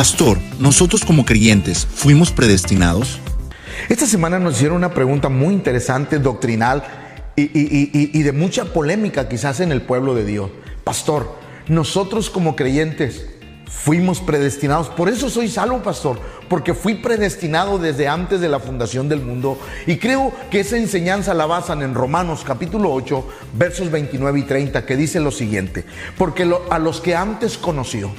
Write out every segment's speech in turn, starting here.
Pastor, nosotros como creyentes, ¿fuimos predestinados? Esta semana nos hicieron una pregunta muy interesante, doctrinal y, de mucha polémica quizás en el pueblo de Dios. Pastor, nosotros como creyentes fuimos predestinados. Por eso soy salvo, pastor, porque fui predestinado desde antes de la fundación del mundo. Y creo que esa enseñanza la basan en Romanos capítulo 8, versos 29 y 30, que dice lo siguiente, porque a los que antes conoció,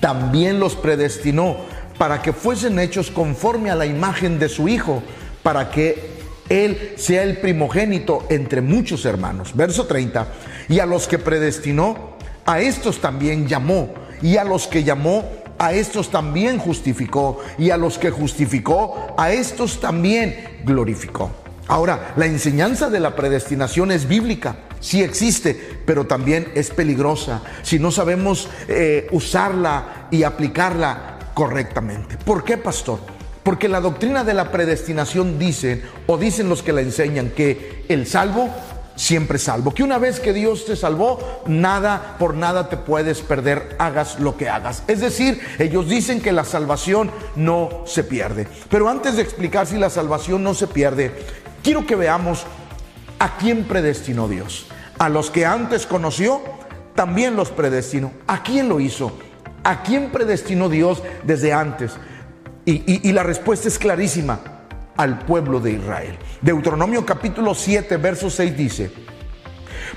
también los predestinó para que fuesen hechos conforme a la imagen de su Hijo, para que Él sea el primogénito entre muchos hermanos. Verso 30, y a los que predestinó, a estos también llamó, y a los que llamó, a estos también justificó, y a los que justificó, a estos también glorificó. Ahora, la enseñanza de la predestinación es bíblica, sí existe, pero también es peligrosa si no sabemos eh, usarla y aplicarla correctamente. ¿Por qué, pastor? Porque la doctrina de la predestinación dice, o dicen los que la enseñan, que el salvo siempre salvo. Que una vez que Dios te salvó, nada por nada te puedes perder, hagas lo que hagas. Es decir, ellos dicen que la salvación no se pierde. Pero antes de explicar si la salvación no se pierde, quiero que veamos a quién predestinó Dios. A los que antes conoció, también los predestinó. ¿A quién lo hizo? ¿A quién predestinó Dios desde antes? Y, la respuesta es clarísima al pueblo de Israel. Deuteronomio capítulo 7, verso 6 dice,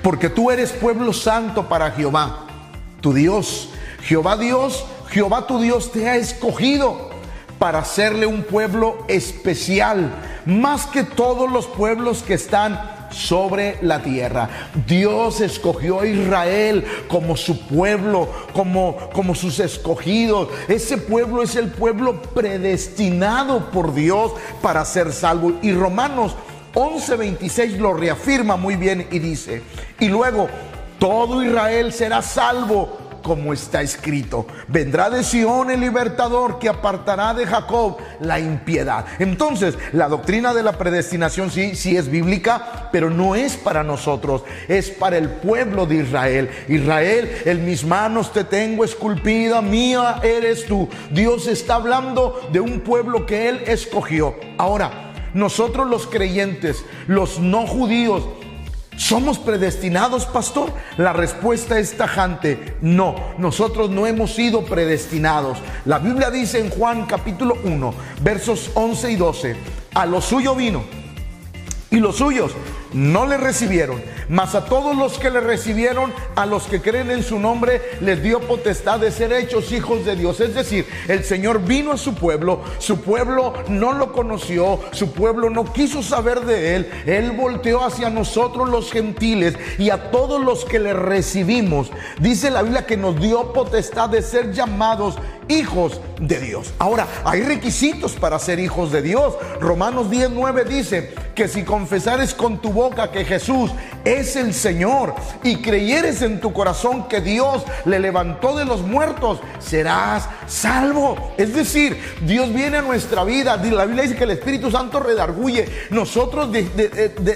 porque tú eres pueblo santo para Jehová, tu Dios. Jehová Dios, Jehová tu Dios te ha escogido para hacerle un pueblo especial, más que todos los pueblos que están sobre la tierra. Dios escogió a Israel como su pueblo, como, como sus escogidos. Ese pueblo es el pueblo predestinado por Dios para ser salvo. Y Romanos 11:26 lo reafirma muy bien y dice, y luego todo Israel será salvo como está escrito. Vendrá de Sión el libertador que apartará de Jacob la impiedad. Entonces, la doctrina de la predestinación sí, sí es bíblica, pero no es para nosotros, es para el pueblo de Israel. Israel, en mis manos te tengo esculpida, mía eres tú. Dios está hablando de un pueblo que él escogió. Ahora, nosotros los creyentes, los no judíos, ¿Somos predestinados, pastor? La respuesta es tajante, no, nosotros no hemos sido predestinados. La Biblia dice en Juan capítulo 1, versos 11 y 12, a lo suyo vino y los suyos no le recibieron, mas a todos los que le recibieron, a los que creen en su nombre, les dio potestad de ser hechos hijos de Dios. Es decir, el Señor vino a su pueblo, su pueblo no lo conoció, su pueblo no quiso saber de él, él volteó hacia nosotros los gentiles y a todos los que le recibimos. Dice la Biblia que nos dio potestad de ser llamados hijos de Dios. Ahora, hay requisitos para ser hijos de Dios. Romanos 19 dice que si confesares con tu boca que Jesús es el Señor y creyeres en tu corazón que Dios le levantó de los muertos, serás salvo. Es decir, Dios viene a nuestra vida. La Biblia dice que el Espíritu Santo redarguye. Nosotros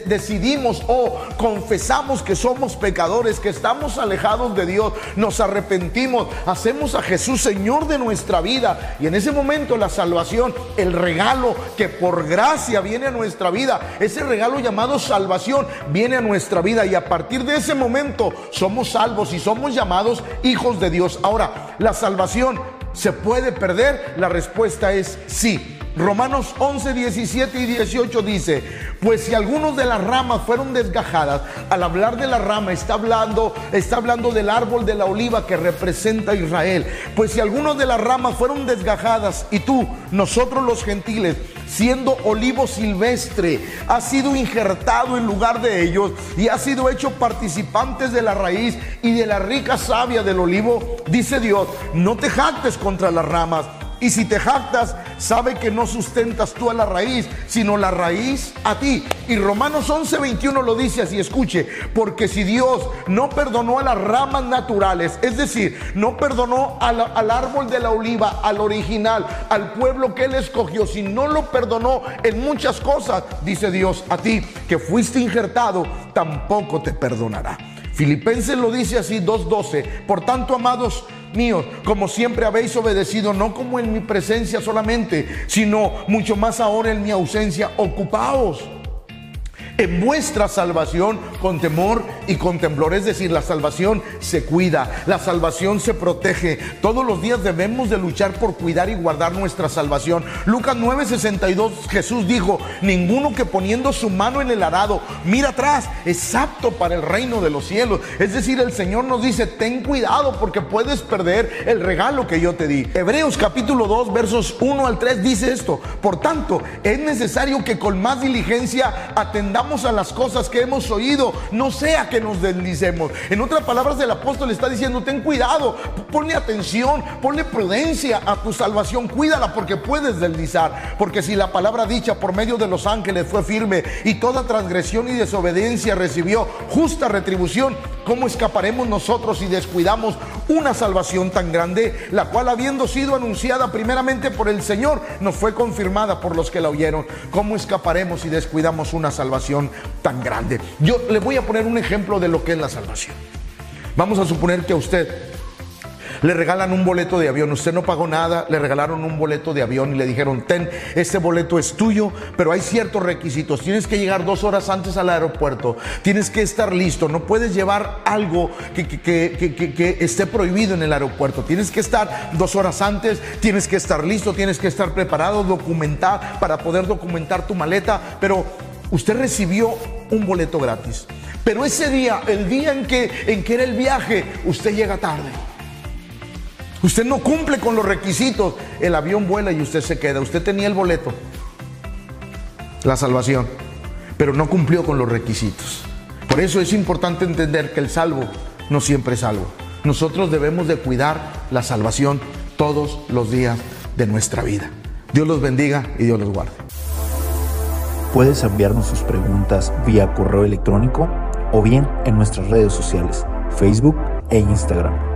decidimos o confesamos que somos pecadores, que estamos alejados de Dios, nos arrepentimos, hacemos a Jesús Señor de nuestra vida. Y en ese momento la salvación, el regalo que por gracia viene a nuestra vida, ese regalo llamado salvación viene a nuestra vida. Y a partir de ese momento somos salvos y somos llamados hijos de Dios. Ahora, la salvación se puede perder. La respuesta es sí. Romanos 11, 17 y 18 dice, pues si algunos de las ramas fueron desgajadas, al hablar de la rama está hablando, está hablando del árbol de la oliva que representa a Israel. Pues si algunos de las ramas fueron desgajadas y tú, nosotros los gentiles, siendo olivo silvestre, ha sido injertado en lugar de ellos y ha sido hecho participantes de la raíz y de la rica savia del olivo, dice Dios, no te jactes contra las ramas y si te jactas, sabe que no sustentas tú a la raíz, sino la raíz a ti. Y Romanos 11:21 lo dice así, escuche, porque si Dios no perdonó a las ramas naturales, es decir, no perdonó al, al árbol de la oliva, al original, al pueblo que él escogió, si no lo perdonó en muchas cosas, dice Dios a ti, que fuiste injertado, tampoco te perdonará. Filipenses lo dice así 2.12. Por tanto, amados, míos, como siempre habéis obedecido, no como en mi presencia solamente, sino mucho más ahora en mi ausencia, ocupaos en salvación con temor y con temblor. Es decir, la salvación se cuida, la salvación se protege. Todos los días debemos de luchar por cuidar y guardar nuestra salvación. Lucas 9:62 Jesús dijo, ninguno que poniendo su mano en el arado mira atrás es apto para el reino de los cielos. Es decir, el Señor nos dice, ten cuidado porque puedes perder el regalo que yo te di. Hebreos capítulo 2 versos 1 al 3 dice esto. Por tanto, es necesario que con más diligencia atendamos a las cosas que hemos oído, no sea que nos deslicemos. En otras palabras, el apóstol está diciendo, ten cuidado, ponle atención, ponle prudencia a tu salvación, cuídala porque puedes deslizar. Porque si la palabra dicha por medio de los ángeles fue firme y toda transgresión y desobediencia recibió justa retribución, ¿cómo escaparemos nosotros si descuidamos una salvación tan grande, la cual habiendo sido anunciada primeramente por el Señor, nos fue confirmada por los que la oyeron? ¿Cómo escaparemos si descuidamos una salvación? tan grande. Yo le voy a poner un ejemplo de lo que es la salvación. Vamos a suponer que a usted le regalan un boleto de avión, usted no pagó nada, le regalaron un boleto de avión y le dijeron, ten, este boleto es tuyo, pero hay ciertos requisitos, tienes que llegar dos horas antes al aeropuerto, tienes que estar listo, no puedes llevar algo que, esté prohibido en el aeropuerto, tienes que estar dos horas antes, tienes que estar listo, tienes que estar preparado, documentar, para poder documentar tu maleta, pero usted recibió un boleto gratis. Pero ese día, el día en que era el viaje, usted llega tarde. Usted no cumple con los requisitos. El avión vuela y usted se queda. Usted tenía el boleto, la salvación, pero no cumplió con los requisitos. Por eso es importante entender que el salvo no siempre es salvo. Nosotros debemos de cuidar la salvación todos los días de nuestra vida. Dios los bendiga y Dios los guarde. Puedes enviarnos sus preguntas vía correo electrónico o bien en nuestras redes sociales, Facebook e Instagram